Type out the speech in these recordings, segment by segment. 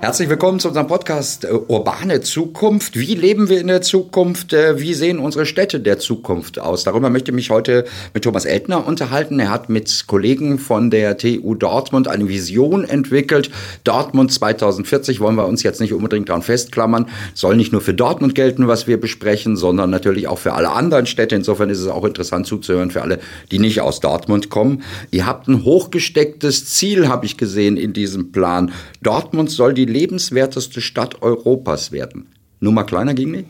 Herzlich willkommen zu unserem Podcast äh, Urbane Zukunft. Wie leben wir in der Zukunft? Äh, wie sehen unsere Städte der Zukunft aus? Darüber möchte ich mich heute mit Thomas Eltner unterhalten. Er hat mit Kollegen von der TU Dortmund eine Vision entwickelt. Dortmund 2040 wollen wir uns jetzt nicht unbedingt daran festklammern. Soll nicht nur für Dortmund gelten, was wir besprechen, sondern natürlich auch für alle anderen Städte. Insofern ist es auch interessant zuzuhören für alle, die nicht aus Dortmund kommen. Ihr habt ein hochgestecktes Ziel, habe ich gesehen, in diesem Plan. Dortmund soll die lebenswerteste Stadt Europas werden. Nummer kleiner ging nicht?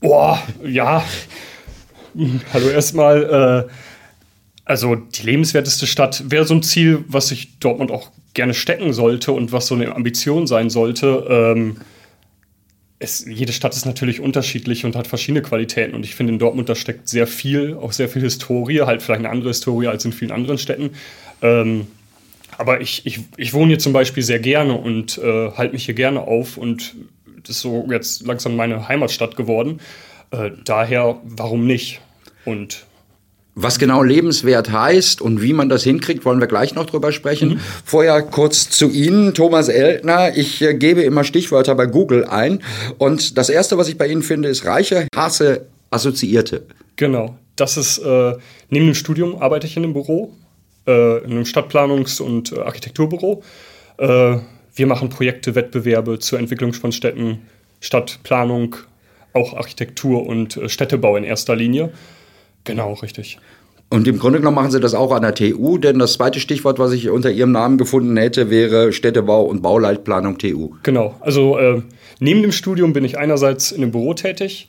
Boah, ja. Hallo erstmal. Äh, also die lebenswerteste Stadt wäre so ein Ziel, was sich Dortmund auch gerne stecken sollte und was so eine Ambition sein sollte. Ähm, es, jede Stadt ist natürlich unterschiedlich und hat verschiedene Qualitäten. Und ich finde, in Dortmund da steckt sehr viel, auch sehr viel Historie, halt vielleicht eine andere Historie als in vielen anderen Städten. Ähm, aber ich, ich, ich wohne hier zum Beispiel sehr gerne und äh, halte mich hier gerne auf und das ist so jetzt langsam meine Heimatstadt geworden. Äh, daher, warum nicht? Und was genau lebenswert heißt und wie man das hinkriegt, wollen wir gleich noch drüber sprechen. Mhm. Vorher kurz zu Ihnen, Thomas Eltner. Ich äh, gebe immer Stichwörter bei Google ein. Und das Erste, was ich bei Ihnen finde, ist reiche, Hasse, Assoziierte. Genau. Das ist, äh, neben dem Studium arbeite ich in einem Büro äh, in einem Stadtplanungs- und äh, Architekturbüro. Äh, wir machen Projekte, Wettbewerbe zur Entwicklung von Städten, Stadtplanung, auch Architektur und äh, Städtebau in erster Linie. Genau, richtig. Und im Grunde genommen machen Sie das auch an der TU, denn das zweite Stichwort, was ich unter Ihrem Namen gefunden hätte, wäre Städtebau und Bauleitplanung TU. Genau, also äh, neben dem Studium bin ich einerseits in einem Büro tätig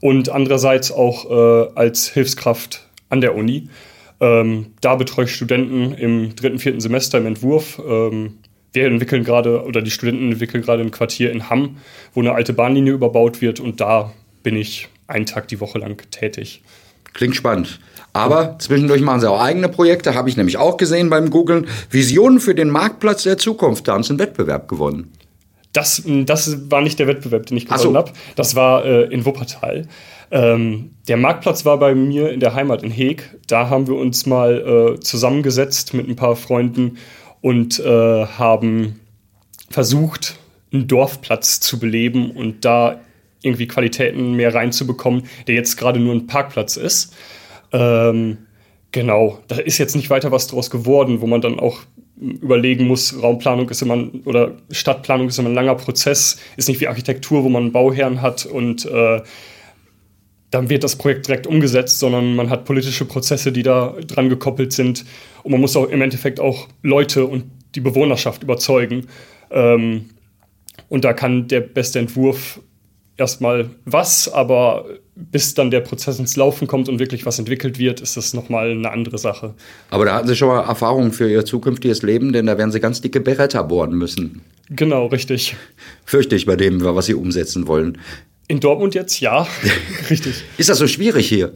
und andererseits auch äh, als Hilfskraft an der Uni. Ähm, da betreue ich Studenten im dritten, vierten Semester im Entwurf. Ähm, wir entwickeln gerade, oder die Studenten entwickeln gerade ein Quartier in Hamm, wo eine alte Bahnlinie überbaut wird und da bin ich einen Tag die Woche lang tätig. Klingt spannend. Aber zwischendurch machen sie auch eigene Projekte, habe ich nämlich auch gesehen beim Googlen. Visionen für den Marktplatz der Zukunft, da haben sie einen Wettbewerb gewonnen. Das, das war nicht der Wettbewerb, den ich gewonnen so. habe. Das war äh, in Wuppertal. Ähm, der Marktplatz war bei mir in der Heimat in Heeg. Da haben wir uns mal äh, zusammengesetzt mit ein paar Freunden und äh, haben versucht, einen Dorfplatz zu beleben und da irgendwie Qualitäten mehr reinzubekommen, der jetzt gerade nur ein Parkplatz ist. Ähm, genau, da ist jetzt nicht weiter was draus geworden, wo man dann auch überlegen muss, Raumplanung ist immer oder Stadtplanung ist immer ein langer Prozess, ist nicht wie Architektur, wo man einen Bauherrn hat und äh, dann wird das Projekt direkt umgesetzt, sondern man hat politische Prozesse, die da dran gekoppelt sind. Und man muss auch im Endeffekt auch Leute und die Bewohnerschaft überzeugen. Ähm, und da kann der beste Entwurf erstmal was, aber bis dann der Prozess ins Laufen kommt und wirklich was entwickelt wird, ist das nochmal eine andere Sache. Aber da hatten Sie schon mal Erfahrungen für Ihr zukünftiges Leben, denn da werden Sie ganz dicke Beretta bohren müssen. Genau, richtig. Fürchte ich bei dem, was Sie umsetzen wollen. In Dortmund jetzt, ja, richtig. Ist das so schwierig hier?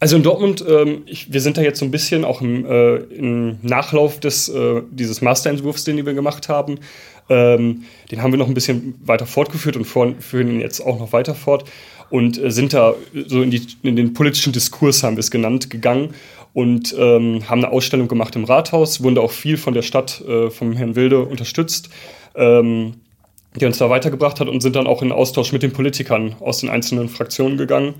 Also in Dortmund, ähm, ich, wir sind da jetzt so ein bisschen auch im, äh, im Nachlauf des, äh, dieses Masterentwurfs, den wir gemacht haben. Ähm, den haben wir noch ein bisschen weiter fortgeführt und führen ihn jetzt auch noch weiter fort und äh, sind da so in, die, in, den politischen Diskurs, haben wir es genannt, gegangen und ähm, haben eine Ausstellung gemacht im Rathaus, wurden da auch viel von der Stadt, äh, vom Herrn Wilde unterstützt. Ähm, die uns da weitergebracht hat und sind dann auch in Austausch mit den Politikern aus den einzelnen Fraktionen gegangen.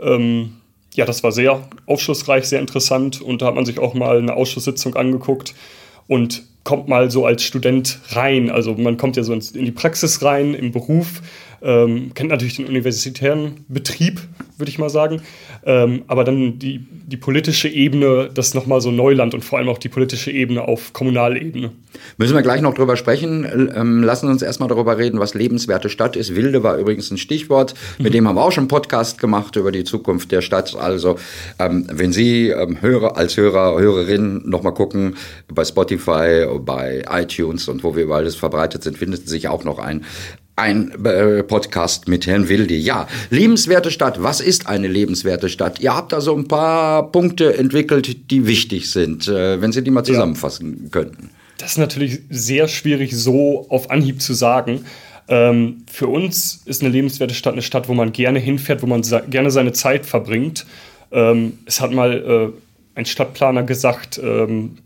Ähm, ja, das war sehr aufschlussreich, sehr interessant und da hat man sich auch mal eine Ausschusssitzung angeguckt und kommt mal so als Student rein. Also man kommt ja so in die Praxis rein, im Beruf, ähm, kennt natürlich den universitären Betrieb, würde ich mal sagen. Ähm, aber dann die, die politische Ebene, das nochmal so Neuland und vor allem auch die politische Ebene auf Kommunalebene. Müssen wir gleich noch drüber sprechen. Ähm, lassen uns erstmal darüber reden, was lebenswerte Stadt ist. Wilde war übrigens ein Stichwort. Mit mhm. dem haben wir auch schon einen Podcast gemacht über die Zukunft der Stadt. Also, ähm, wenn Sie ähm, Hörer, als Hörer, Hörerin nochmal gucken, bei Spotify, bei iTunes und wo wir überall das verbreitet sind, findet sich auch noch ein ein äh, Podcast mit Herrn Wilde. Ja, lebenswerte Stadt. Was ist eine lebenswerte Stadt? Ihr habt da so ein paar Punkte entwickelt, die wichtig sind, äh, wenn Sie die mal zusammenfassen ja. könnten. Das ist natürlich sehr schwierig so auf Anhieb zu sagen. Ähm, für uns ist eine lebenswerte Stadt eine Stadt, wo man gerne hinfährt, wo man gerne seine Zeit verbringt. Ähm, es hat mal äh, ein Stadtplaner gesagt, ähm,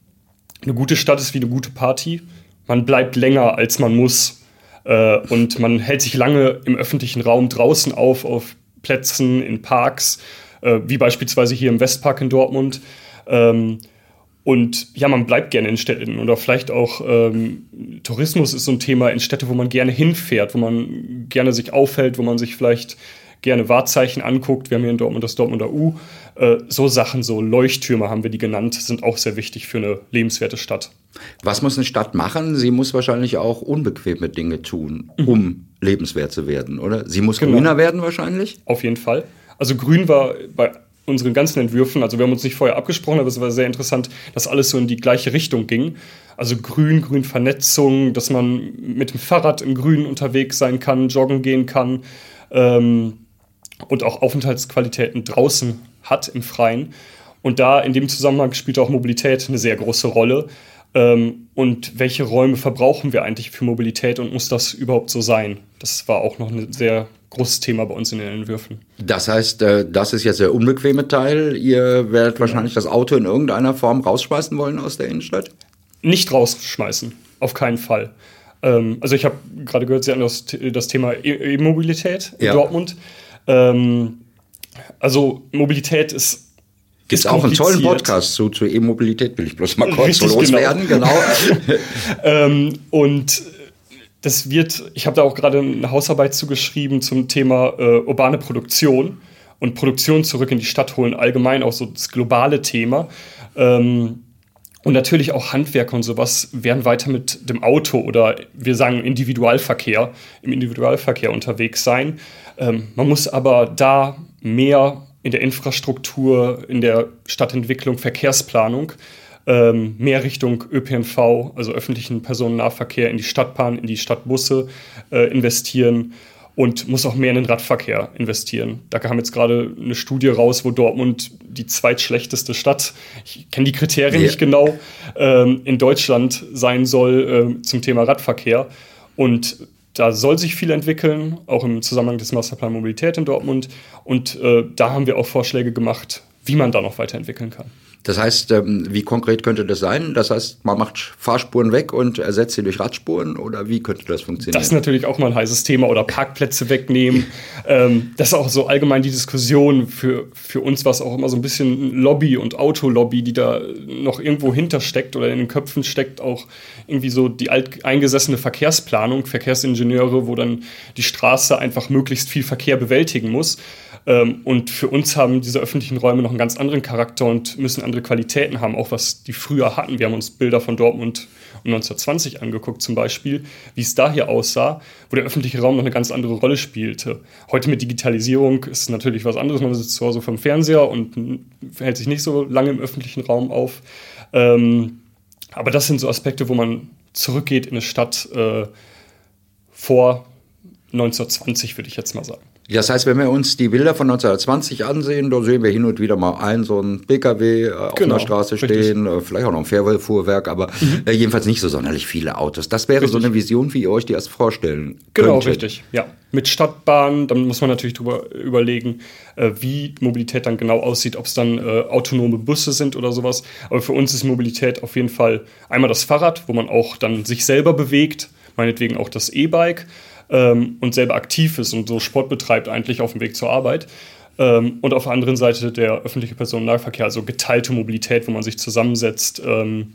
eine gute Stadt ist wie eine gute Party. Man bleibt länger, als man muss. Äh, und man hält sich lange im öffentlichen Raum draußen auf, auf Plätzen, in Parks, äh, wie beispielsweise hier im Westpark in Dortmund. Ähm, und ja, man bleibt gerne in Städten oder vielleicht auch ähm, Tourismus ist so ein Thema in Städte, wo man gerne hinfährt, wo man gerne sich aufhält, wo man sich vielleicht gerne Wahrzeichen anguckt. Wir haben hier in Dortmund das Dortmunder U. Äh, so Sachen, so Leuchttürme haben wir die genannt, sind auch sehr wichtig für eine lebenswerte Stadt. Was muss eine Stadt machen? Sie muss wahrscheinlich auch unbequeme Dinge tun, mhm. um mhm. lebenswert zu werden, oder? Sie muss genau. grüner werden wahrscheinlich? Auf jeden Fall. Also grün war bei unseren ganzen Entwürfen, also wir haben uns nicht vorher abgesprochen, aber es war sehr interessant, dass alles so in die gleiche Richtung ging. Also Grün, Grünvernetzung, dass man mit dem Fahrrad im Grün unterwegs sein kann, joggen gehen kann ähm, und auch Aufenthaltsqualitäten draußen hat im Freien. Und da in dem Zusammenhang spielt auch Mobilität eine sehr große Rolle. Ähm, und welche Räume verbrauchen wir eigentlich für Mobilität und muss das überhaupt so sein? Das war auch noch ein sehr großes Thema bei uns in den Entwürfen. Das heißt, äh, das ist jetzt der unbequeme Teil. Ihr werdet wahrscheinlich das Auto in irgendeiner Form rausschmeißen wollen aus der Innenstadt? Nicht rausschmeißen, auf keinen Fall. Ähm, also ich habe gerade gehört, Sie haben das, das Thema e-, E-Mobilität in ja. Dortmund. Ähm, also Mobilität ist Gibt auch einen tollen Podcast zu, zur E-Mobilität, will ich bloß mal kurz Richtig, loswerden, genau. genau. ähm, und das wird, ich habe da auch gerade eine Hausarbeit zugeschrieben zum Thema äh, urbane Produktion und Produktion zurück in die Stadt holen, allgemein auch so das globale Thema. Ähm, und natürlich auch Handwerker und sowas werden weiter mit dem Auto oder wir sagen Individualverkehr, im Individualverkehr unterwegs sein. Ähm, man muss aber da mehr in der Infrastruktur, in der Stadtentwicklung, Verkehrsplanung ähm, mehr Richtung ÖPNV, also öffentlichen Personennahverkehr, in die Stadtbahn, in die Stadtbusse äh, investieren und muss auch mehr in den Radverkehr investieren. Da kam jetzt gerade eine Studie raus, wo Dortmund die zweitschlechteste Stadt, ich kenne die Kriterien yeah. nicht genau, ähm, in Deutschland sein soll äh, zum Thema Radverkehr. Und da soll sich viel entwickeln, auch im Zusammenhang des Masterplan Mobilität in Dortmund. Und äh, da haben wir auch Vorschläge gemacht, wie man da noch weiterentwickeln kann. Das heißt, ähm, wie konkret könnte das sein? Das heißt, man macht Fahrspuren weg und ersetzt sie durch Radspuren oder wie könnte das funktionieren? Das ist natürlich auch mal ein heißes Thema oder Parkplätze wegnehmen. Ähm, das ist auch so allgemein die Diskussion für, für uns, was auch immer so ein bisschen Lobby und Autolobby, die da noch irgendwo hintersteckt oder in den Köpfen steckt, auch irgendwie so die alteingesessene Verkehrsplanung, Verkehrsingenieure, wo dann die Straße einfach möglichst viel Verkehr bewältigen muss. Ähm, und für uns haben diese öffentlichen Räume noch einen ganz anderen Charakter und müssen andere Qualitäten haben, auch was die früher hatten. Wir haben uns Bilder von Dortmund um 1920 angeguckt zum Beispiel, wie es da hier aussah, wo der öffentliche Raum noch eine ganz andere Rolle spielte. Heute mit Digitalisierung ist natürlich was anderes. Man sitzt zu Hause vom Fernseher und hält sich nicht so lange im öffentlichen Raum auf. Ähm, aber das sind so Aspekte, wo man zurückgeht in eine Stadt äh, vor 1920, würde ich jetzt mal sagen. Das heißt, wenn wir uns die Bilder von 1920 ansehen, da sehen wir hin und wieder mal einen so einen PKW äh, auf genau, einer Straße stehen, richtig. Äh, vielleicht auch noch ein Fährfuhrwerk, aber mhm. äh, jedenfalls nicht so sonderlich viele Autos. Das wäre richtig. so eine Vision, wie ihr euch die erst vorstellen Genau, könntet. richtig. Ja, mit Stadtbahnen, dann muss man natürlich drüber überlegen, äh, wie Mobilität dann genau aussieht, ob es dann äh, autonome Busse sind oder sowas. Aber für uns ist Mobilität auf jeden Fall einmal das Fahrrad, wo man auch dann sich selber bewegt, meinetwegen auch das E-Bike ähm, und selber aktiv ist und so Sport betreibt eigentlich auf dem Weg zur Arbeit. Ähm, und auf der anderen Seite der öffentliche Personennahverkehr, also geteilte Mobilität, wo man sich zusammensetzt ähm,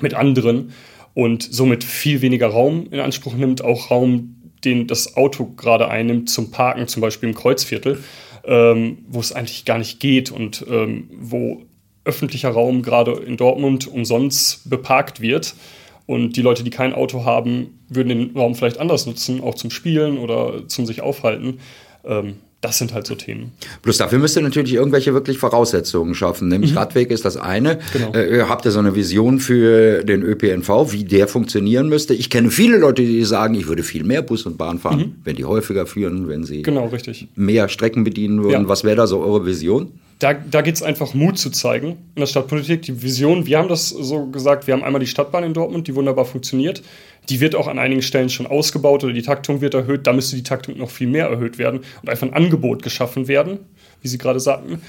mit anderen und somit viel weniger Raum in Anspruch nimmt, auch Raum, den das Auto gerade einnimmt zum Parken, zum Beispiel im Kreuzviertel, ähm, wo es eigentlich gar nicht geht und ähm, wo öffentlicher Raum gerade in Dortmund umsonst beparkt wird und die Leute, die kein Auto haben, würden den Raum vielleicht anders nutzen, auch zum Spielen oder zum sich aufhalten. Ähm, das sind halt so Themen. Plus dafür müsst ihr natürlich irgendwelche wirklich Voraussetzungen schaffen. Nämlich mhm. Radweg ist das eine. Genau. Äh, habt ihr so eine Vision für den ÖPNV, wie der funktionieren müsste? Ich kenne viele Leute, die sagen, ich würde viel mehr Bus und Bahn fahren, mhm. wenn die häufiger führen, wenn sie genau, richtig. mehr Strecken bedienen würden. Ja. Was wäre da so eure Vision? Da, da geht es einfach Mut zu zeigen in der Stadtpolitik. Die Vision, wir haben das so gesagt, wir haben einmal die Stadtbahn in Dortmund, die wunderbar funktioniert. Die wird auch an einigen Stellen schon ausgebaut oder die Taktung wird erhöht. Da müsste die Taktung noch viel mehr erhöht werden und einfach ein Angebot geschaffen werden, wie Sie gerade sagten.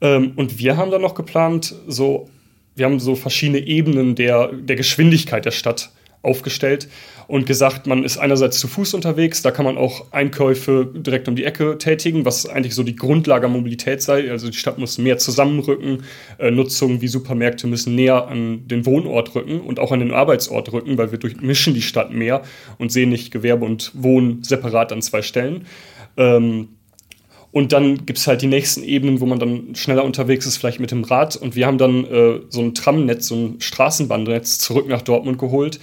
Ähm, und wir haben dann noch geplant, so, wir haben so verschiedene Ebenen der, der Geschwindigkeit der Stadt aufgestellt und gesagt, man ist einerseits zu Fuß unterwegs, da kann man auch Einkäufe direkt um die Ecke tätigen, was eigentlich so die Grundlage der Mobilität sei. Also die Stadt muss mehr zusammenrücken, äh, Nutzungen wie Supermärkte müssen näher an den Wohnort rücken und auch an den Arbeitsort rücken, weil wir durchmischen die Stadt mehr und sehen nicht Gewerbe und Wohnen separat an zwei Stellen. Ähm, und dann gibt es halt die nächsten Ebenen, wo man dann schneller unterwegs ist, vielleicht mit dem Rad. Und wir haben dann äh, so ein Tramnetz, so ein Straßenbahnnetz zurück nach Dortmund geholt,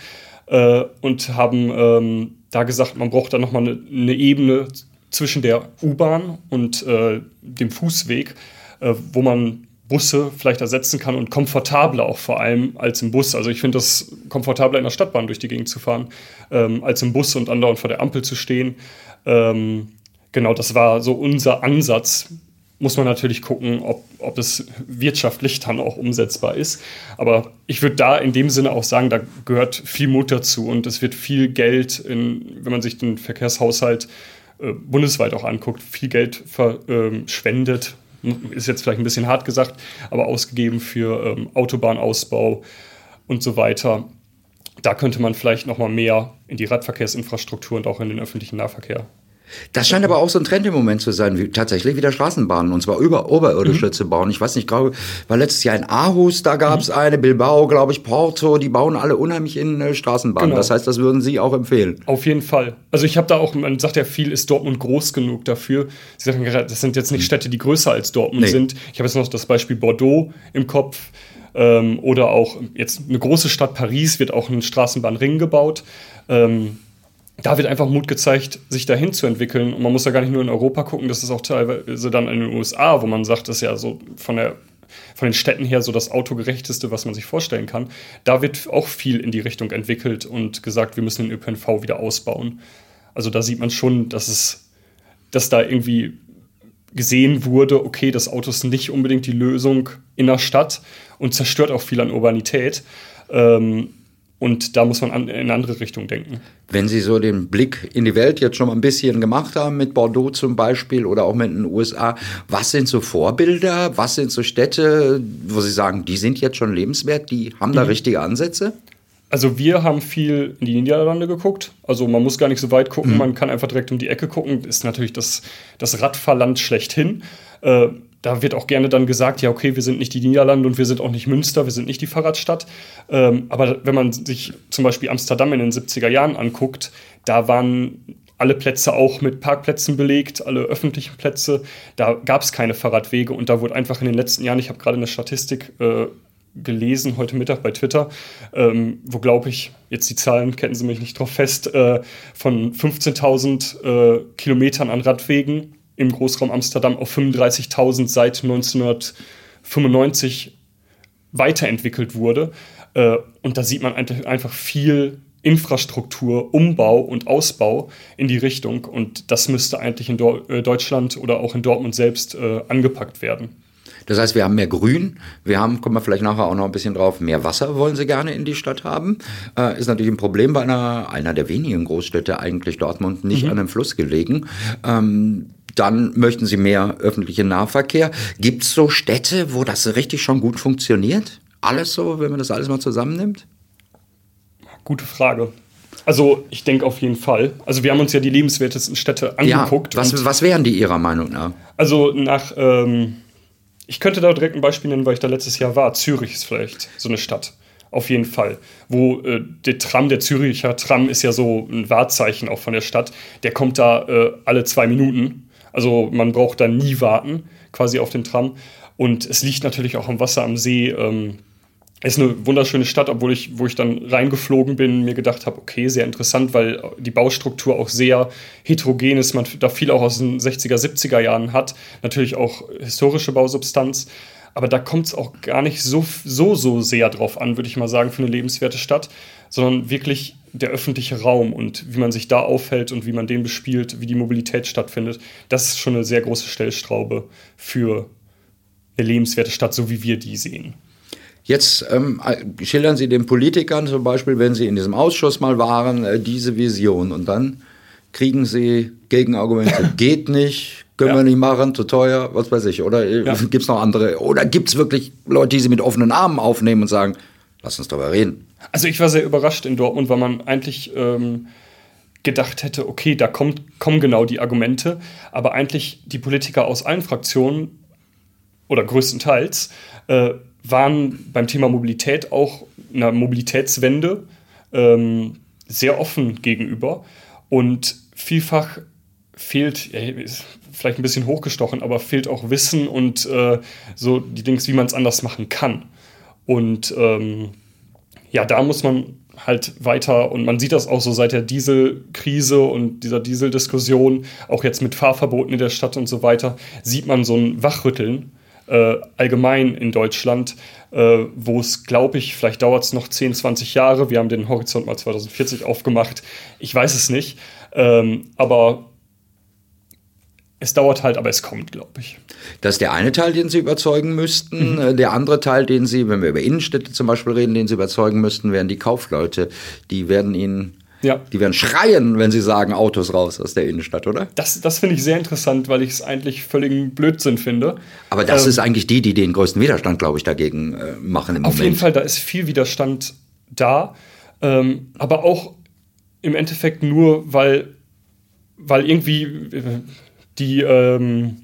äh, und haben ähm, da gesagt, man braucht da nochmal eine, eine Ebene zwischen der U-Bahn und äh, dem Fußweg, äh, wo man Busse vielleicht ersetzen kann und komfortabler auch vor allem als im Bus. Also ich finde das komfortabler in der Stadtbahn durch die Gegend zu fahren, ähm, als im Bus und andauernd vor der Ampel zu stehen. Ähm, genau, das war so unser Ansatz muss man natürlich gucken, ob, ob es wirtschaftlich dann auch umsetzbar ist. Aber ich würde da in dem Sinne auch sagen, da gehört viel Mut dazu und es wird viel Geld, in, wenn man sich den Verkehrshaushalt äh, bundesweit auch anguckt, viel Geld verschwendet. Ähm, ist jetzt vielleicht ein bisschen hart gesagt, aber ausgegeben für ähm, Autobahnausbau und so weiter. Da könnte man vielleicht noch mal mehr in die Radverkehrsinfrastruktur und auch in den öffentlichen Nahverkehr das scheint aber auch so ein Trend im Moment zu sein, wie, tatsächlich wieder Straßenbahnen und zwar über oberirdische mhm. zu bauen. Ich weiß nicht, glaube, war letztes Jahr in Aarhus, da gab es mhm. eine, Bilbao, glaube ich, Porto, die bauen alle unheimlich in äh, Straßenbahnen. Genau. Das heißt, das würden Sie auch empfehlen. Auf jeden Fall. Also ich habe da auch, man sagt ja viel, ist Dortmund groß genug dafür. Sie sagen gerade, das sind jetzt nicht mhm. Städte, die größer als Dortmund nee. sind. Ich habe jetzt noch das Beispiel Bordeaux im Kopf. Ähm, oder auch jetzt eine große Stadt Paris wird auch ein Straßenbahnring gebaut. Ähm, da wird einfach Mut gezeigt, sich dahin zu entwickeln. Und man muss ja gar nicht nur in Europa gucken, das ist auch teilweise dann in den USA, wo man sagt, das ist ja so von der von den Städten her so das autogerechteste, was man sich vorstellen kann. Da wird auch viel in die Richtung entwickelt und gesagt, wir müssen den ÖPNV wieder ausbauen. Also da sieht man schon, dass es, dass da irgendwie gesehen wurde, okay, das Auto ist nicht unbedingt die Lösung in der Stadt und zerstört auch viel an Urbanität. Ähm, und da muss man an, in eine andere Richtung denken. Wenn Sie so den Blick in die Welt jetzt schon mal ein bisschen gemacht haben, mit Bordeaux zum Beispiel oder auch mit den USA, was sind so Vorbilder? Was sind so Städte, wo Sie sagen, die sind jetzt schon lebenswert, die haben da mhm. richtige Ansätze? Also wir haben viel in die Niederlande geguckt. Also man muss gar nicht so weit gucken, mhm. man kann einfach direkt um die Ecke gucken. Ist natürlich das, das Radfahrland schlechthin. Äh, da wird auch gerne dann gesagt, ja, okay, wir sind nicht die Niederlande und wir sind auch nicht Münster, wir sind nicht die Fahrradstadt. Ähm, aber wenn man sich zum Beispiel Amsterdam in den 70er Jahren anguckt, da waren alle Plätze auch mit Parkplätzen belegt, alle öffentlichen Plätze. Da gab es keine Fahrradwege und da wurde einfach in den letzten Jahren, ich habe gerade eine Statistik äh, gelesen heute Mittag bei Twitter, ähm, wo glaube ich, jetzt die Zahlen kennen Sie mich nicht drauf fest, äh, von 15.000 äh, Kilometern an Radwegen im Großraum Amsterdam auf 35.000 seit 1995 weiterentwickelt wurde. Äh, und da sieht man einfach viel Infrastruktur, Umbau und Ausbau in die Richtung. Und das müsste eigentlich in äh, Deutschland oder auch in Dortmund selbst äh, angepackt werden. Das heißt, wir haben mehr Grün, wir haben, kommen wir vielleicht nachher auch noch ein bisschen drauf, mehr Wasser wollen sie gerne in die Stadt haben. Äh, ist natürlich ein Problem bei einer, einer der wenigen Großstädte, eigentlich Dortmund, nicht mhm. an einem Fluss gelegen. Ähm, dann möchten sie mehr öffentlichen Nahverkehr. Gibt es so Städte, wo das richtig schon gut funktioniert? Alles so, wenn man das alles mal zusammennimmt? Gute Frage. Also ich denke auf jeden Fall. Also wir haben uns ja die lebenswertesten Städte angeguckt. Ja, was, was wären die Ihrer Meinung nach? Also nach, ähm, ich könnte da direkt ein Beispiel nennen, weil ich da letztes Jahr war. Zürich ist vielleicht so eine Stadt. Auf jeden Fall. Wo äh, der Tram, der Züricher Tram ist ja so ein Wahrzeichen auch von der Stadt. Der kommt da äh, alle zwei Minuten also man braucht da nie warten, quasi auf den Tram. Und es liegt natürlich auch am Wasser am See. Ähm, ist eine wunderschöne Stadt, obwohl ich, wo ich dann reingeflogen bin, mir gedacht habe, okay, sehr interessant, weil die Baustruktur auch sehr heterogen ist, man da viel auch aus den 60er, 70er Jahren hat. Natürlich auch historische Bausubstanz. Aber da kommt es auch gar nicht so, so, so sehr drauf an, würde ich mal sagen, für eine lebenswerte Stadt, sondern wirklich der öffentliche Raum und wie man sich da aufhält und wie man den bespielt, wie die Mobilität stattfindet, das ist schon eine sehr große Stellstraube für eine lebenswerte Stadt, so wie wir die sehen. Jetzt ähm, schildern Sie den Politikern zum Beispiel, wenn sie in diesem Ausschuss mal waren, äh, diese Vision und dann kriegen Sie Gegenargumente. Geht nicht, können ja. wir nicht machen, zu teuer, was weiß ich. Oder ja. gibt es noch andere? Oder gibt es wirklich Leute, die Sie mit offenen Armen aufnehmen und sagen, lass uns darüber reden? Also ich war sehr überrascht in Dortmund, weil man eigentlich ähm, gedacht hätte, okay, da kommt, kommen genau die Argumente, aber eigentlich die Politiker aus allen Fraktionen oder größtenteils äh, waren beim Thema Mobilität auch einer Mobilitätswende ähm, sehr offen gegenüber. Und vielfach fehlt, ja, vielleicht ein bisschen hochgestochen, aber fehlt auch Wissen und äh, so die Dings, wie man es anders machen kann. Und ähm, ja, da muss man halt weiter und man sieht das auch so seit der Dieselkrise und dieser Dieseldiskussion, auch jetzt mit Fahrverboten in der Stadt und so weiter, sieht man so ein Wachrütteln äh, allgemein in Deutschland, äh, wo es, glaube ich, vielleicht dauert es noch 10, 20 Jahre. Wir haben den Horizont mal 2040 aufgemacht. Ich weiß es nicht. Ähm, aber es dauert halt, aber es kommt, glaube ich. Das ist der eine Teil, den Sie überzeugen müssten. Mhm. Äh, der andere Teil, den Sie, wenn wir über Innenstädte zum Beispiel reden, den Sie überzeugen müssten, wären die Kaufleute. Die werden Ihnen ja. Die werden schreien, wenn sie sagen, Autos raus aus der Innenstadt, oder? Das, das finde ich sehr interessant, weil ich es eigentlich völligen Blödsinn finde. Aber das ähm, ist eigentlich die, die den größten Widerstand, glaube ich, dagegen äh, machen im auf Moment. Auf jeden Fall, da ist viel Widerstand da. Ähm, aber auch im Endeffekt nur, weil, weil irgendwie äh, die, ähm,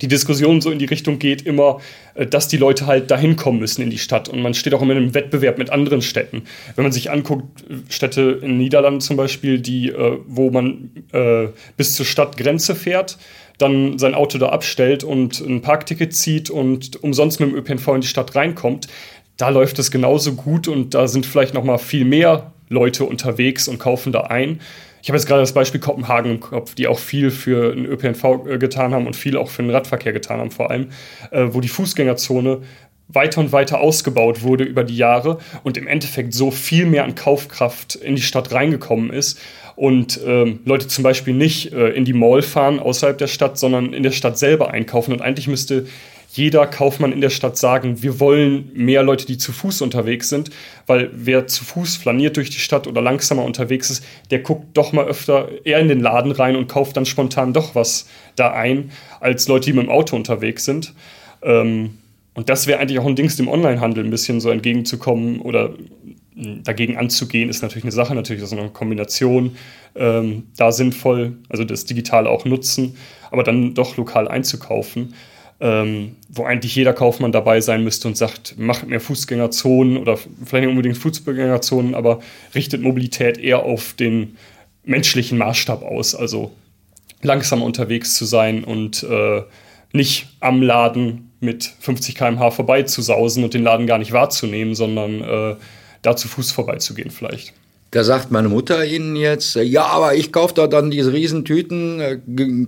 die Diskussion so in die Richtung geht, immer, äh, dass die Leute halt dahin kommen müssen in die Stadt. Und man steht auch immer in einem Wettbewerb mit anderen Städten. Wenn man sich anguckt, Städte in den Niederlanden zum Beispiel, die, äh, wo man äh, bis zur Stadtgrenze fährt, dann sein Auto da abstellt und ein Parkticket zieht und umsonst mit dem ÖPNV in die Stadt reinkommt, da läuft es genauso gut und da sind vielleicht noch mal viel mehr Leute unterwegs und kaufen da ein ich habe jetzt gerade das Beispiel Kopenhagen im Kopf, die auch viel für den ÖPNV äh, getan haben und viel auch für den Radverkehr getan haben, vor allem, äh, wo die Fußgängerzone weiter und weiter ausgebaut wurde über die Jahre und im Endeffekt so viel mehr an Kaufkraft in die Stadt reingekommen ist und ähm, Leute zum Beispiel nicht äh, in die Mall fahren außerhalb der Stadt, sondern in der Stadt selber einkaufen. Und eigentlich müsste jeder Kaufmann in der Stadt sagen, wir wollen mehr Leute, die zu Fuß unterwegs sind, weil wer zu Fuß flaniert durch die Stadt oder langsamer unterwegs ist, der guckt doch mal öfter eher in den Laden rein und kauft dann spontan doch was da ein, als Leute, die mit dem Auto unterwegs sind. Ähm, und das wäre eigentlich auch ein Dings dem Onlinehandel ein bisschen so entgegenzukommen oder hm, dagegen anzugehen, ist natürlich eine Sache, natürlich ist eine Kombination ähm, da sinnvoll, also das Digitale auch nutzen, aber dann doch lokal einzukaufen ähm, wo eigentlich jeder Kaufmann dabei sein müsste und sagt, macht mehr Fußgängerzonen oder vielleicht nicht unbedingt Fußgängerzonen, aber richtet Mobilität eher auf den menschlichen Maßstab aus, also langsam unterwegs zu sein und äh, nicht am Laden mit 50 km/h vorbeizusausen und den Laden gar nicht wahrzunehmen, sondern äh, da zu Fuß vorbeizugehen vielleicht. Da sagt meine Mutter Ihnen jetzt, ja, aber ich kaufe da dann diese Riesentüten, äh,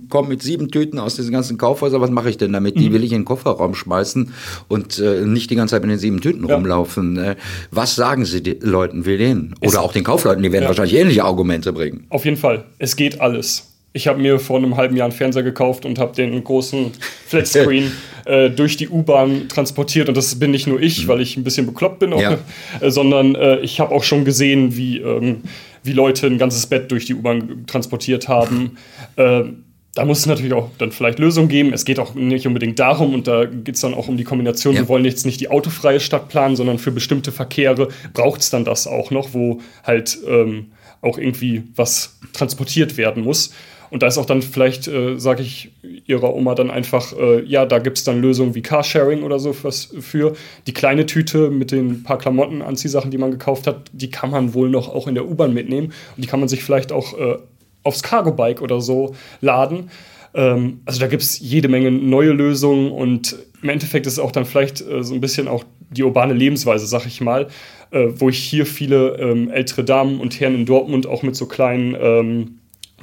komme mit sieben Tüten aus diesen ganzen Kaufhäusern, was mache ich denn damit? Die mhm. will ich in den Kofferraum schmeißen und äh, nicht die ganze Zeit mit den sieben Tüten ja. rumlaufen. Äh, was sagen Sie den Leuten wie denen? Oder es, auch den Kaufleuten, die werden ja. wahrscheinlich ähnliche Argumente bringen. Auf jeden Fall, es geht alles. Ich habe mir vor einem halben Jahr einen Fernseher gekauft und habe den großen Flatscreen äh, durch die U-Bahn transportiert. Und das bin nicht nur ich, mhm. weil ich ein bisschen bekloppt bin, auch, ja. äh, sondern äh, ich habe auch schon gesehen, wie, ähm, wie Leute ein ganzes Bett durch die U-Bahn transportiert haben. Ähm, da muss es natürlich auch dann vielleicht Lösungen geben. Es geht auch nicht unbedingt darum, und da geht es dann auch um die Kombination, ja. wir wollen jetzt nicht die autofreie Stadt planen, sondern für bestimmte Verkehre braucht es dann das auch noch, wo halt ähm, auch irgendwie was transportiert werden muss. Und da ist auch dann vielleicht, äh, sage ich ihrer Oma dann einfach, äh, ja, da gibt es dann Lösungen wie Carsharing oder so was für. Die kleine Tüte mit den paar Klamotten, Anziehsachen, die man gekauft hat, die kann man wohl noch auch in der U-Bahn mitnehmen. Und die kann man sich vielleicht auch äh, aufs Cargo-Bike oder so laden. Ähm, also da gibt es jede Menge neue Lösungen und im Endeffekt ist es auch dann vielleicht äh, so ein bisschen auch die urbane Lebensweise, sag ich mal, äh, wo ich hier viele ähm, ältere Damen und Herren in Dortmund auch mit so kleinen ähm,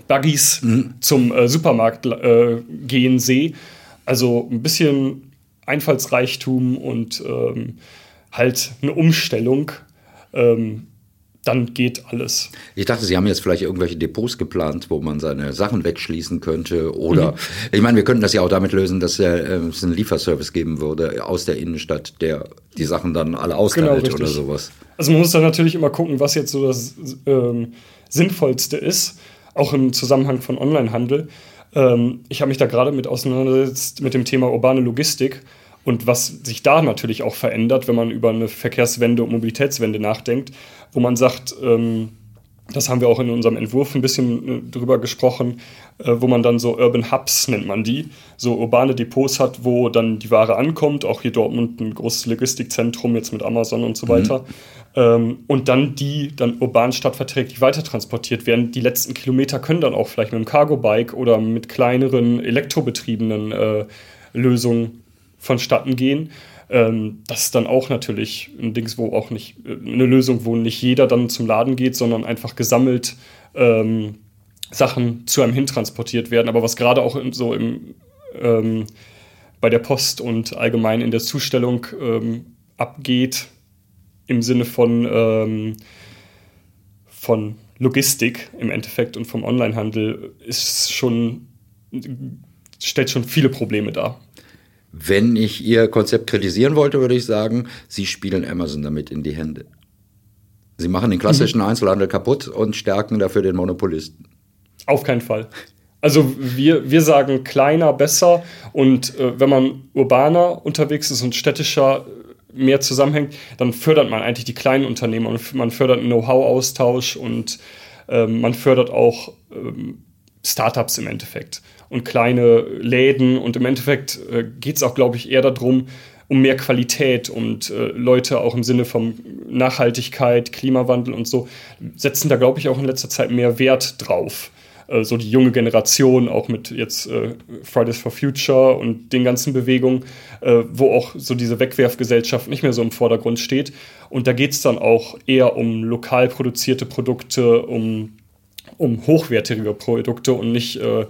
Buggies mhm. zum äh, Supermarkt äh, gehen sehe. Also ein bisschen Einfallsreichtum und ähm, halt eine Umstellung. Ähm, dann geht alles. Ich dachte, Sie haben jetzt vielleicht irgendwelche Depots geplant, wo man seine Sachen wegschließen könnte. Oder, mhm. ich meine, wir könnten das ja auch damit lösen, dass äh, es einen Lieferservice geben würde aus der Innenstadt, der die Sachen dann alle austeilt genau, oder sowas. Also man muss dann natürlich immer gucken, was jetzt so das ähm, Sinnvollste ist, auch im Zusammenhang von Onlinehandel. Ähm, ich habe mich da gerade mit auseinandergesetzt mit dem Thema urbane Logistik. Und was sich da natürlich auch verändert, wenn man über eine Verkehrswende und Mobilitätswende nachdenkt, wo man sagt, ähm, das haben wir auch in unserem Entwurf ein bisschen äh, drüber gesprochen, äh, wo man dann so Urban Hubs nennt man die, so urbane Depots hat, wo dann die Ware ankommt, auch hier Dortmund ein großes Logistikzentrum jetzt mit Amazon und so mhm. Ähm, und dann die dann urban stadtverträglich weitertransportiert werden. Die letzten Kilometer können dann auch vielleicht mit dem Cargo-Bike oder mit kleineren elektrobetriebenen äh, Lösungen vonstatten gehen. Ähm, das ist dann auch natürlich ein Dings, wo auch nicht äh, eine Lösung, wo nicht jeder dann zum Laden geht, sondern einfach gesammelt ähm, Sachen zu einem hintransportiert werden. Aber was gerade auch so im, ähm, bei der Post und allgemein in der Zustellung ähm, abgeht, im Sinne von, ähm, von Logistik im Endeffekt und vom Onlinehandel, ist schon, stellt schon viele Probleme dar. Wenn ich Ihr Konzept kritisieren wollte, würde ich sagen, Sie spielen Amazon damit in die Hände. Sie machen den klassischen mhm. Einzelhandel kaputt und stärken dafür den Monopolisten. Auf keinen Fall. Also wir, wir sagen kleiner, besser und äh, wenn man urbaner unterwegs ist und städtischer mehr zusammenhängt, dann fördert man eigentlich die kleinen Unternehmen und man fördert Know-how-Austausch und äh, man fördert auch ähm, Startups im Endeffekt und kleine Läden. Und im Endeffekt äh, geht es auch, glaube ich, eher darum, um mehr Qualität und äh, Leute auch im Sinne von Nachhaltigkeit, Klimawandel und so setzen da, glaube ich, auch in letzter Zeit mehr Wert drauf. Äh, so die junge Generation, auch mit jetzt äh, Fridays for Future und den ganzen Bewegungen, äh, wo auch so diese Wegwerfgesellschaft nicht mehr so im Vordergrund steht. Und da geht es dann auch eher um lokal produzierte Produkte, um, um hochwertige Produkte und nicht äh,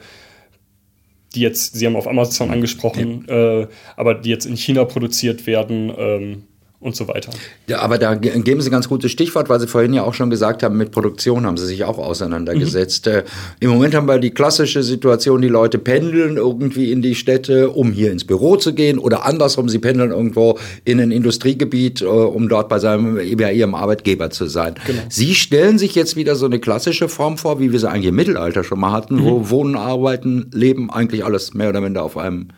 die jetzt, Sie haben auf Amazon angesprochen, ja. äh, aber die jetzt in China produziert werden. Ähm, und so weiter. Ja, aber da geben Sie ein ganz gutes Stichwort, weil Sie vorhin ja auch schon gesagt haben, mit Produktion haben Sie sich auch auseinandergesetzt. Mhm. Äh, Im Moment haben wir die klassische Situation, die Leute pendeln irgendwie in die Städte, um hier ins Büro zu gehen oder andersrum, sie pendeln irgendwo in ein Industriegebiet, äh, um dort bei seinem, bei ihrem Arbeitgeber zu sein. Genau. Sie stellen sich jetzt wieder so eine klassische Form vor, wie wir sie eigentlich im Mittelalter schon mal hatten, mhm. wo Wohnen, Arbeiten, Leben eigentlich alles mehr oder minder auf einem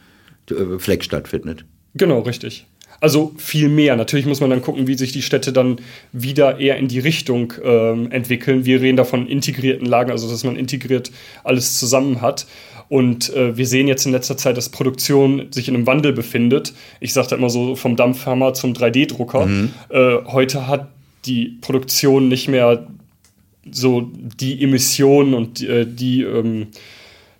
äh, Fleck stattfindet. Genau, richtig. Also viel mehr. Natürlich muss man dann gucken, wie sich die Städte dann wieder eher in die Richtung ähm, entwickeln. Wir reden da von integrierten Lagen, also dass man integriert alles zusammen hat. Und äh, wir sehen jetzt in letzter Zeit, dass Produktion sich in einem Wandel befindet. Ich sage da immer so vom Dampfhammer zum 3D-Drucker. Mhm. Äh, heute hat die Produktion nicht mehr so die Emissionen und äh, die ähm,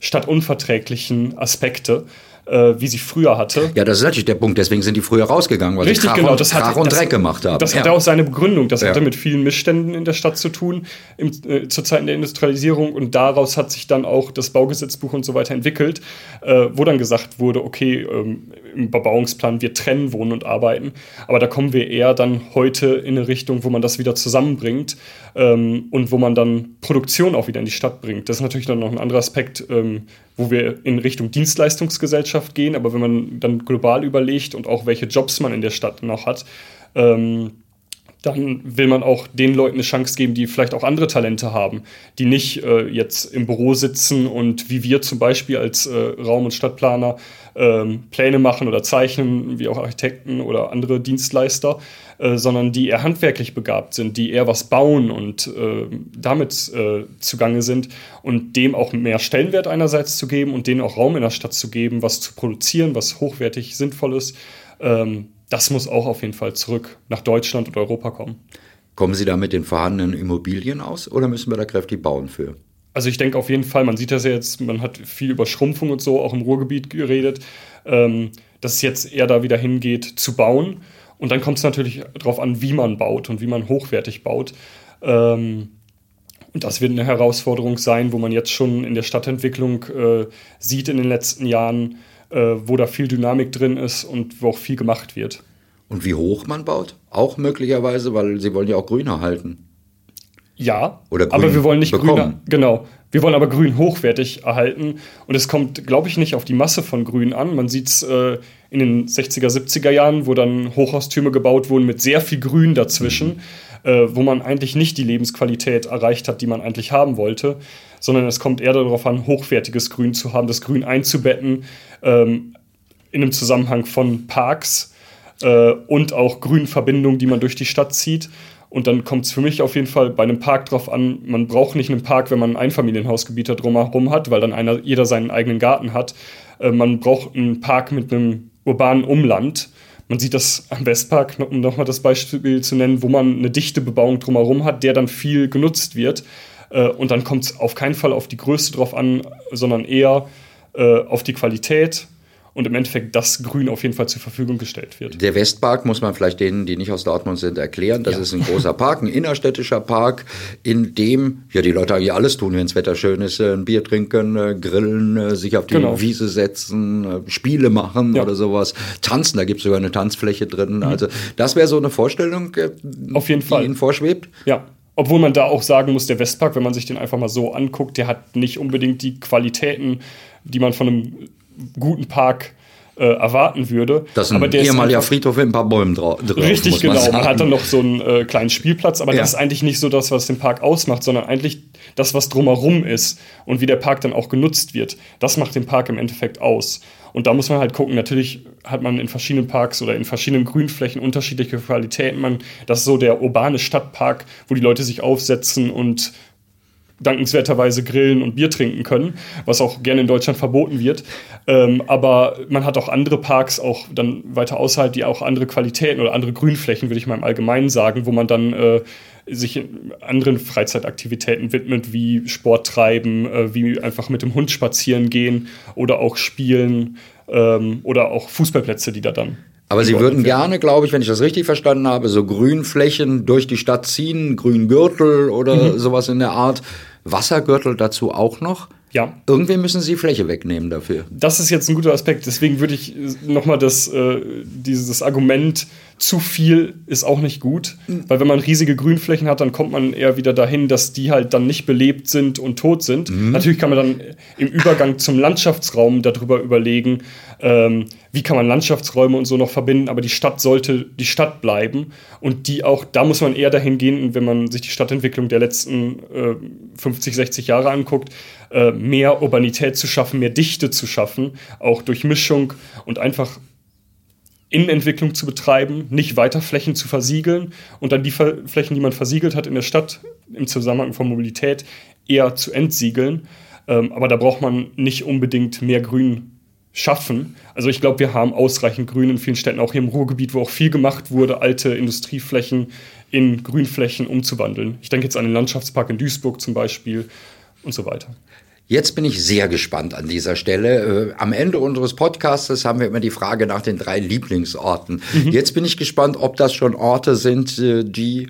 stadtunverträglichen Aspekte äh, wie sie früher hatte. Ja, das ist natürlich der Punkt. Deswegen sind die früher rausgegangen, weil Richtig, sie Krach, genau, das Krach hatte, und Dreck gemacht haben. Das ja. hatte auch seine Begründung. Das ja. hatte mit vielen Missständen in der Stadt zu tun, im, äh, zur Zeit der Industrialisierung. Und daraus hat sich dann auch das Baugesetzbuch und so weiter entwickelt, äh, wo dann gesagt wurde, okay, ähm, im Bebauungsplan, wir trennen Wohnen und Arbeiten. Aber da kommen wir eher dann heute in eine Richtung, wo man das wieder zusammenbringt ähm, und wo man dann Produktion auch wieder in die Stadt bringt. Das ist natürlich dann noch ein anderer Aspekt, ähm, wo wir in Richtung Dienstleistungsgesellschaft gehen, aber wenn man dann global überlegt und auch welche Jobs man in der Stadt noch hat, ähm, dann will man auch den Leuten eine Chance geben, die vielleicht auch andere Talente haben, die nicht äh, jetzt im Büro sitzen und wie wir zum Beispiel als äh, Raum- und Stadtplaner ähm, Pläne machen oder zeichnen, wie auch Architekten oder andere Dienstleister, äh, sondern die eher handwerklich begabt sind, die eher was bauen und äh, damit äh, zugange sind und dem auch mehr Stellenwert einerseits zu geben und denen auch Raum in der Stadt zu geben, was zu produzieren, was hochwertig sinnvoll ist. Ähm, das muss auch auf jeden Fall zurück nach Deutschland und Europa kommen. Kommen Sie da mit den vorhandenen Immobilien aus oder müssen wir da kräftig bauen für? Also ich denke auf jeden Fall, man sieht das ja jetzt, man hat viel über Schrumpfung und so auch im Ruhrgebiet geredet, ähm, dass es jetzt eher da wieder hingeht zu bauen. Und dann kommt es natürlich darauf an, wie man baut und wie man hochwertig baut. Ähm, und das wird eine Herausforderung sein, wo man jetzt schon in der Stadtentwicklung äh, sieht in den letzten Jahren, äh, wo da viel Dynamik drin ist und wo auch viel gemacht wird. Und wie hoch man baut? Auch möglicherweise, weil sie wollen ja auch grüner halten. Ja, Oder grün aber wir wollen nicht bekommen. grün. Genau. Wir wollen aber grün hochwertig erhalten. Und es kommt, glaube ich, nicht auf die Masse von Grün an. Man sieht es äh, in den 60er, 70er Jahren, wo dann Hochhaustürme gebaut wurden mit sehr viel Grün dazwischen, mhm. äh, wo man eigentlich nicht die Lebensqualität erreicht hat, die man eigentlich haben wollte, sondern es kommt eher darauf an, hochwertiges Grün zu haben, das Grün einzubetten ähm, in einem Zusammenhang von Parks äh, und auch Grünverbindungen, die man durch die Stadt zieht. Und dann kommt es für mich auf jeden Fall bei einem Park drauf an, man braucht nicht einen Park, wenn man ein Einfamilienhausgebiet da drumherum hat, weil dann einer, jeder seinen eigenen Garten hat. Äh, man braucht einen Park mit einem urbanen Umland. Man sieht das am Westpark, um nochmal das Beispiel zu nennen, wo man eine dichte Bebauung drumherum hat, der dann viel genutzt wird. Äh, und dann kommt es auf keinen Fall auf die Größe drauf an, sondern eher äh, auf die Qualität und im Endeffekt das Grün auf jeden Fall zur Verfügung gestellt wird. Der Westpark muss man vielleicht denen, die nicht aus Dortmund sind, erklären. Das ja. ist ein großer Park, ein innerstädtischer Park, in dem ja die Leute eigentlich alles tun, wenn das Wetter schön ist, äh, ein Bier trinken, äh, grillen, äh, sich auf die genau. Wiese setzen, Spiele machen ja. oder sowas, tanzen. Da gibt es sogar eine Tanzfläche drin. Mhm. Also das wäre so eine Vorstellung, auf jeden Fall. die Ihnen vorschwebt. Ja, obwohl man da auch sagen muss, der Westpark, wenn man sich den einfach mal so anguckt, der hat nicht unbedingt die Qualitäten, die man von einem guten Park äh, erwarten würde. Das ist ein aber ehemaliger Friedhof mit ein paar Bäumen drauf. Richtig, genau. Man, man, hat dann noch so einen äh, kleinen Spielplatz, aber ja. das ist eigentlich nicht so das, was den Park ausmacht, sondern eigentlich das, was drumherum ist und wie der Park dann auch genutzt wird. Das macht den Park im Endeffekt aus. Und da muss man halt gucken, natürlich hat man in verschiedenen Parks oder in verschiedenen Grünflächen unterschiedliche Qualitäten. Man, das ist so der urbane Stadtpark, wo die Leute sich aufsetzen und dankenswerterweise grillen und Bier trinken können, was auch gerne in Deutschland verboten wird. Ähm, aber man hat auch andere Parks, auch dann weiter außerhalb, die auch andere Qualitäten oder andere Grünflächen, würde ich mal im Allgemeinen sagen, wo man dann äh, sich anderen Freizeitaktivitäten widmet, wie Sport treiben, äh, wie einfach mit dem Hund spazieren gehen oder auch spielen ähm, oder auch Fußballplätze, die da dann aber Sie würden gerne, glaube ich, wenn ich das richtig verstanden habe, so Grünflächen durch die Stadt ziehen, Grüngürtel oder mhm. sowas in der Art. Wassergürtel dazu auch noch. Ja. Irgendwie müssen Sie Fläche wegnehmen dafür. Das ist jetzt ein guter Aspekt. Deswegen würde ich nochmal das, äh, dieses Argument, zu viel ist auch nicht gut. Mhm. Weil wenn man riesige Grünflächen hat, dann kommt man eher wieder dahin, dass die halt dann nicht belebt sind und tot sind. Mhm. Natürlich kann man dann im Übergang zum Landschaftsraum darüber überlegen, ähm, wie kann man Landschaftsräume und so noch verbinden, aber die Stadt sollte die Stadt bleiben und die auch, da muss man eher dahin gehen, wenn man sich die Stadtentwicklung der letzten äh, 50, 60 Jahre anguckt, äh, mehr Urbanität zu schaffen, mehr Dichte zu schaffen, auch durch Mischung und einfach Innenentwicklung zu betreiben, nicht weiter Flächen zu versiegeln und dann die Flächen, die man versiegelt hat in der Stadt im Zusammenhang von Mobilität, eher zu entsiegeln. Ähm, aber da braucht man nicht unbedingt mehr Grün schaffen. Also ich glaube, wir haben ausreichend Grün in vielen Städten, auch hier im Ruhrgebiet, wo auch viel gemacht wurde, alte Industrieflächen in Grünflächen umzuwandeln. Ich denke jetzt an den Landschaftspark in Duisburg zum Beispiel und so weiter. Jetzt bin ich sehr gespannt an dieser Stelle. Äh, am Ende unseres Podcasts haben wir immer die Frage nach den drei Lieblingsorten. Mhm. Jetzt bin ich gespannt, ob das schon Orte sind, äh, die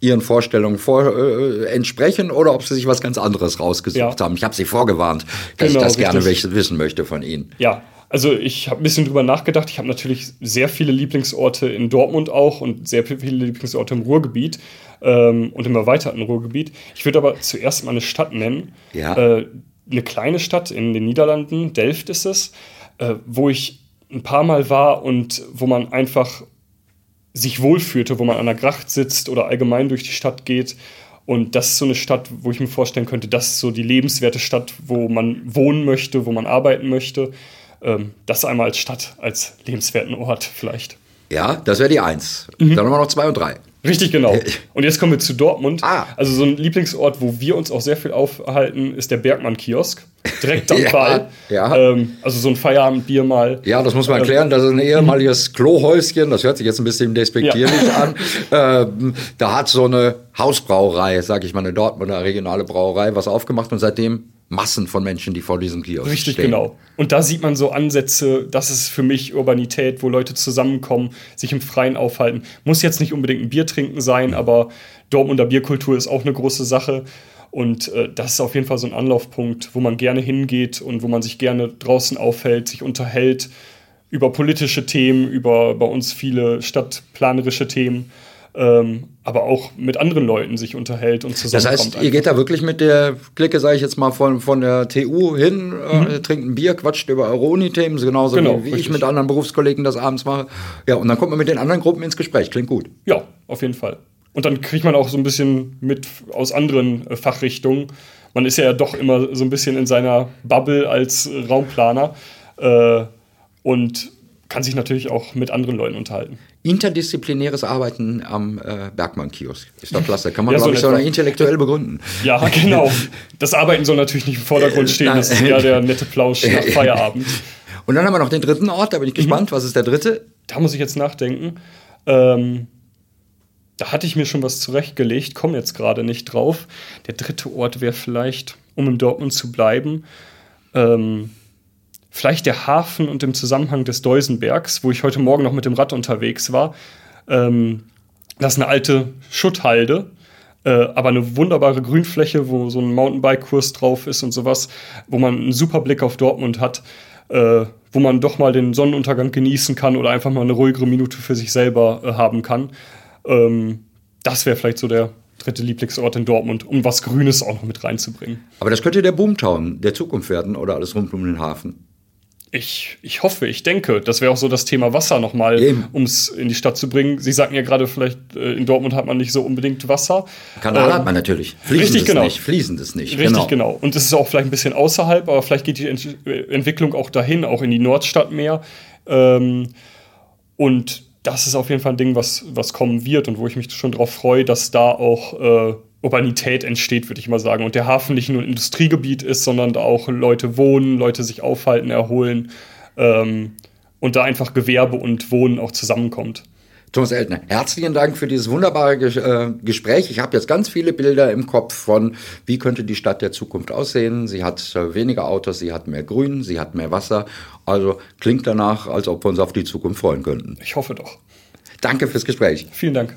Ihren Vorstellungen vor, äh, entsprechen oder ob Sie sich was ganz anderes rausgesucht ja. haben. Ich habe Sie vorgewarnt, dass genau, ich das gerne richtig. wissen möchte von Ihnen. Ja, also ich habe ein bisschen drüber nachgedacht. Ich habe natürlich sehr viele Lieblingsorte in Dortmund auch und sehr viele Lieblingsorte im Ruhrgebiet ähm, und im erweiterten Ruhrgebiet. Ich würde aber zuerst mal eine Stadt nennen, ja. äh, eine kleine Stadt in den Niederlanden, Delft ist es, äh, wo ich ein paar Mal war und wo man einfach sich wohlfühlte, wo man an der Gracht sitzt oder allgemein durch die Stadt geht. Und das ist so eine Stadt, wo ich mir vorstellen könnte, das ist so die lebenswerte Stadt, wo man wohnen möchte, wo man arbeiten möchte. Ähm, das einmal als Stadt, als lebenswerten Ort vielleicht. Ja, das wäre die Eins. Mhm. Dann haben wir noch zwei und drei. Richtig, genau. Und jetzt kommen wir zu Dortmund. Ah. Also so ein Lieblingsort, wo wir uns auch sehr viel aufhalten, ist der Bergmann-Kiosk. Direkt am Fall. ja, Ähm, also so ein Feierabendbier mal. Ja, das muss man erklären. Das ist ein ehemaliges Klohäuschen. Das hört sich jetzt ein bisschen despektierlich ja. an. Ähm, da hat so eine Hausbrauerei, sag ich mal, eine Dortmunder regionale Brauerei, was aufgemacht und seitdem Massen von Menschen, die vor diesem Kiosk Richtig, stehen. genau. Und da sieht man so Ansätze, das ist für mich Urbanität, wo Leute zusammenkommen, sich im Freien aufhalten. Muss jetzt nicht unbedingt ein Bier trinken sein, mhm. aber Dortmunder Bierkultur ist auch eine große Sache. Und äh, das ist auf jeden Fall so ein Anlaufpunkt, wo man gerne hingeht und wo man sich gerne draußen aufhält, sich unterhält über politische Themen, über bei uns viele stadtplanerische Themen. Ähm, aber auch mit anderen Leuten sich unterhält und zusammenkommt. Das heißt, ihr geht da wirklich mit der Clique, sage ich jetzt mal, von, von der TU hin, äh, mhm. äh, trinkt ein Bier, quatscht über Euroni-Themen, genauso genau, wie, wie ich mit anderen Berufskollegen das abends mache. Ja, und dann kommt man mit den anderen Gruppen ins Gespräch. Klingt gut. Ja, auf jeden Fall. Und dann kriegt man auch so ein bisschen mit aus anderen äh, Fachrichtungen. Man ist ja doch immer so ein bisschen in seiner Bubble als Raumplaner äh, und kann sich natürlich auch mit anderen Leuten unterhalten. Interdisziplinäres Arbeiten am äh, Bergmann-Kiosk. Ist doch klasse. Kann man, ja, glaube so ich, so intellektuell begründen. Ja, genau. Das Arbeiten soll natürlich nicht im Vordergrund stehen. Das ist ja der nette Plausch nach Feierabend. Und dann haben wir noch den dritten Ort. Da bin ich gespannt. Mhm. Was ist der dritte? Da muss ich jetzt nachdenken. Ähm, da hatte ich mir schon was zurechtgelegt, komme jetzt gerade nicht drauf. Der dritte Ort wäre vielleicht, um in Dortmund zu bleiben, ähm, vielleicht der Hafen und im Zusammenhang des Deusenbergs, wo ich heute Morgen noch mit dem Rad unterwegs war. Ähm, das ist eine alte Schutthalde, äh, aber eine wunderbare Grünfläche, wo so ein Mountainbike-Kurs drauf ist und sowas, wo man einen super Blick auf Dortmund hat, äh, wo man doch mal den Sonnenuntergang genießen kann oder einfach mal eine ruhigere Minute für sich selber äh, haben kann. Ähm, das wäre vielleicht so der dritte Lieblingsort in Dortmund, um was Grünes auch noch mit reinzubringen. Aber das könnte der Boomtown der Zukunft werden oder alles rund um den Hafen. Ich, ich hoffe, ich denke, das wäre auch so das Thema Wasser nochmal, um es in die Stadt zu bringen. Sie sagten ja gerade, vielleicht äh, in Dortmund hat man nicht so unbedingt Wasser. Kanal ähm, hat man natürlich. Fließendes richtig, genau. nicht. Fließendes nicht. Richtig, genau. genau. Und es ist auch vielleicht ein bisschen außerhalb, aber vielleicht geht die Ent Entwicklung auch dahin, auch in die Nordstadt mehr. Ähm, und das ist auf jeden Fall ein Ding, was, was kommen wird und wo ich mich schon darauf freue, dass da auch äh, Urbanität entsteht, würde ich mal sagen. Und der Hafen nicht nur ein Industriegebiet ist, sondern da auch Leute wohnen, Leute sich aufhalten, erholen ähm, und da einfach Gewerbe und Wohnen auch zusammenkommt. Thomas Eltner, herzlichen Dank für dieses wunderbare äh, Gespräch. Ich habe jetzt ganz viele Bilder im Kopf von, wie könnte die Stadt der Zukunft aussehen. Sie hat äh, weniger Autos, sie hat mehr Grün, sie hat mehr Wasser. Also klingt danach, als ob wir uns auf die Zukunft freuen könnten. Ich hoffe doch. Danke fürs Gespräch. Vielen Dank.